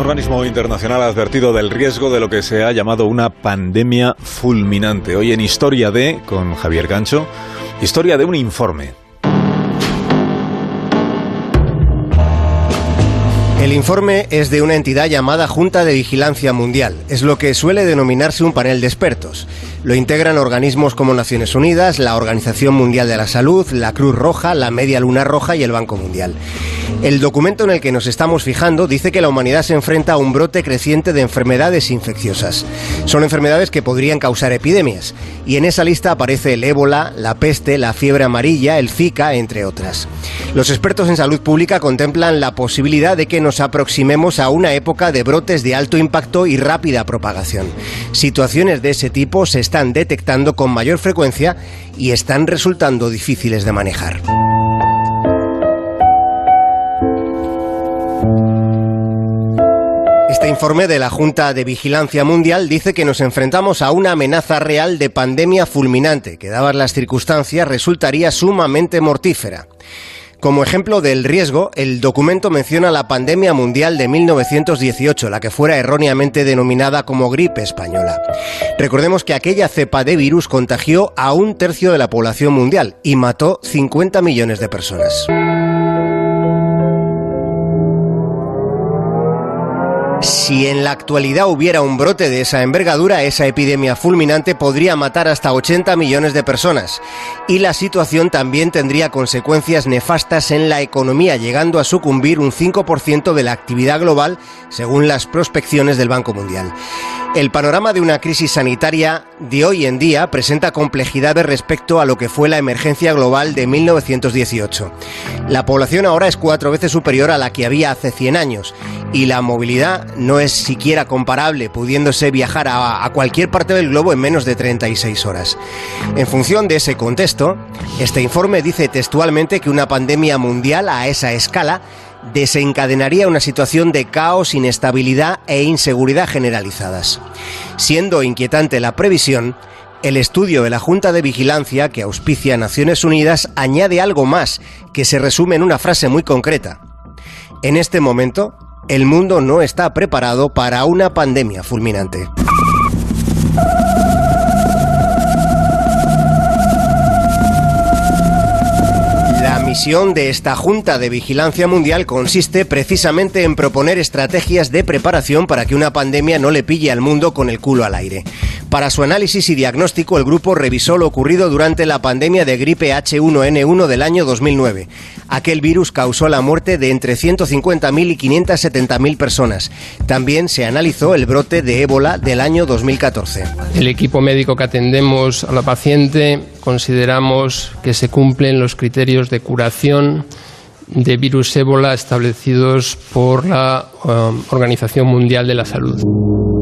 organismo internacional ha advertido del riesgo de lo que se ha llamado una pandemia fulminante. Hoy en Historia de, con Javier Gancho, historia de un informe. El informe es de una entidad llamada Junta de Vigilancia Mundial. Es lo que suele denominarse un panel de expertos. Lo integran organismos como Naciones Unidas, la Organización Mundial de la Salud, la Cruz Roja, la Media Luna Roja y el Banco Mundial. El documento en el que nos estamos fijando dice que la humanidad se enfrenta a un brote creciente de enfermedades infecciosas. Son enfermedades que podrían causar epidemias. Y en esa lista aparece el ébola, la peste, la fiebre amarilla, el Zika, entre otras. Los expertos en salud pública contemplan la posibilidad de que nos aproximemos a una época de brotes de alto impacto y rápida propagación. Situaciones de ese tipo se están detectando con mayor frecuencia y están resultando difíciles de manejar. Informe de la Junta de Vigilancia Mundial dice que nos enfrentamos a una amenaza real de pandemia fulminante, que dadas las circunstancias resultaría sumamente mortífera. Como ejemplo del riesgo, el documento menciona la pandemia mundial de 1918, la que fuera erróneamente denominada como gripe española. Recordemos que aquella cepa de virus contagió a un tercio de la población mundial y mató 50 millones de personas. Si en la actualidad hubiera un brote de esa envergadura, esa epidemia fulminante podría matar hasta 80 millones de personas. Y la situación también tendría consecuencias nefastas en la economía, llegando a sucumbir un 5% de la actividad global, según las prospecciones del Banco Mundial. El panorama de una crisis sanitaria de hoy en día presenta complejidades respecto a lo que fue la emergencia global de 1918. La población ahora es cuatro veces superior a la que había hace 100 años y la movilidad no es siquiera comparable, pudiéndose viajar a, cualquier parte del globo en menos de 36 horas. En función de ese contexto, este informe dice textualmente que una pandemia mundial a esa escala desencadenaría una situación de caos, inestabilidad e inseguridad generalizadas. Siendo inquietante la previsión, el estudio de la Junta de Vigilancia que auspicia Naciones Unidas añade algo más que se resume en una frase muy concreta. En este momento, el mundo no está preparado para una pandemia fulminante. La misión de esta Junta de Vigilancia Mundial consiste precisamente en proponer estrategias de preparación para que una pandemia no le pille al mundo con el culo al aire. Para su análisis y diagnóstico, el grupo revisó lo ocurrido durante la pandemia de gripe H1N1 del año 2009. Aquel virus causó la muerte de entre 150.000 y 570.000 personas. También se analizó el brote de ébola del año 2014. El equipo médico que atendemos a la paciente consideramos que se cumplen los criterios de curación de virus ébola establecidos por la um, Organización Mundial de la Salud.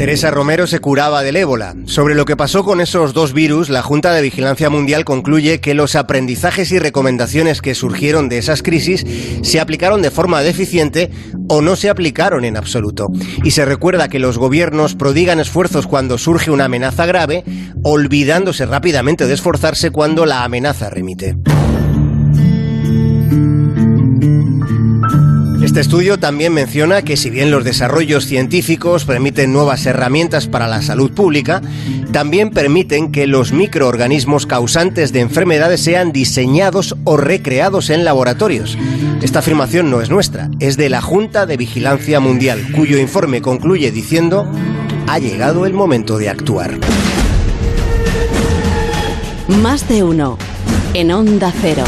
Teresa Romero se curaba del ébola. Sobre lo que pasó con esos dos virus, la Junta de Vigilancia Mundial concluye que los aprendizajes y recomendaciones que surgieron de esas crisis se aplicaron de forma deficiente o no se aplicaron en absoluto. Y se recuerda que los gobiernos prodigan esfuerzos cuando surge una amenaza grave, olvidándose rápidamente de esforzarse cuando la amenaza remite. Este estudio también menciona que si bien los desarrollos científicos permiten nuevas herramientas para la salud pública, también permiten que los microorganismos causantes de enfermedades sean diseñados o recreados en laboratorios. Esta afirmación no es nuestra, es de la Junta de Vigilancia Mundial, cuyo informe concluye diciendo, ha llegado el momento de actuar. Más de uno, en onda cero.